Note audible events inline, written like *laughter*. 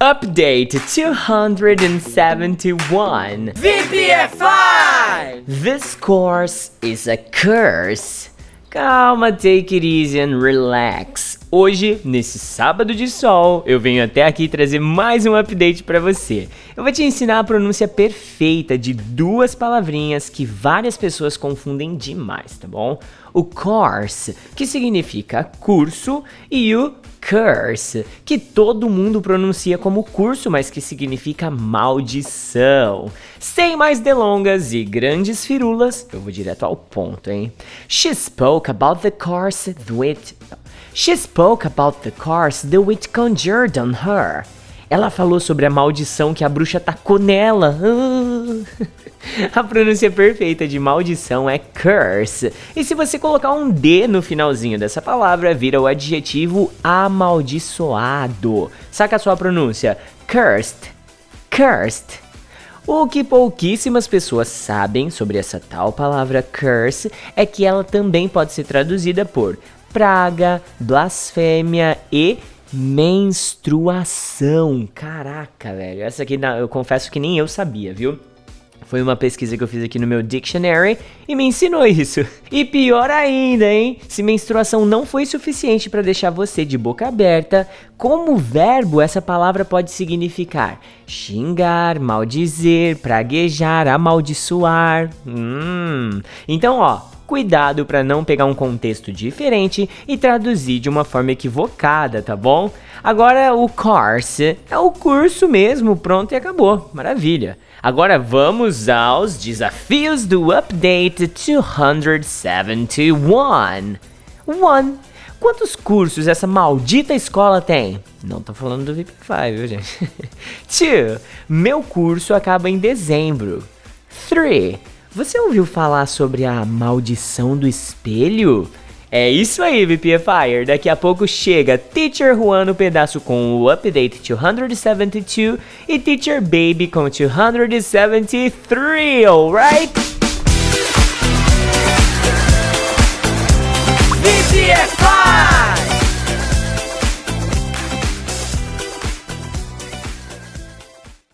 Update 271. VPF5! This course is a curse. Calma, take it easy and relax. Hoje, nesse sábado de sol, eu venho até aqui trazer mais um update para você. Eu vou te ensinar a pronúncia perfeita de duas palavrinhas que várias pessoas confundem demais, tá bom? O course, que significa curso, e o curse, que todo mundo pronuncia como curso, mas que significa maldição. Sem mais delongas e grandes firulas, eu vou direto ao ponto, hein? She spoke about the curse that She spoke about the curse the witch conjured on her. Ela falou sobre a maldição que a bruxa tacou nela. *laughs* A pronúncia perfeita de maldição é curse. E se você colocar um D no finalzinho dessa palavra, vira o adjetivo amaldiçoado. Saca a sua pronúncia? Cursed. Cursed. O que pouquíssimas pessoas sabem sobre essa tal palavra curse é que ela também pode ser traduzida por praga, blasfêmia e menstruação. Caraca, velho. Essa aqui eu confesso que nem eu sabia, viu? Foi uma pesquisa que eu fiz aqui no meu dictionary e me ensinou isso. *laughs* E pior ainda, hein? Se menstruação não foi suficiente para deixar você de boca aberta, como verbo essa palavra pode significar xingar, maldizer, praguejar, amaldiçoar. Hum. Então, ó, cuidado para não pegar um contexto diferente e traduzir de uma forma equivocada, tá bom? Agora o course é o curso mesmo, pronto e acabou. Maravilha. Agora vamos aos desafios do update 271. 1. Quantos cursos essa maldita escola tem? Não tô falando do VIP5, viu, gente? *laughs* 2. Meu curso acaba em dezembro. 3. Você ouviu falar sobre a maldição do espelho? É isso aí, VPFire. Daqui a pouco chega Teacher Juan no pedaço com o Update 272 e Teacher Baby com 273, alright?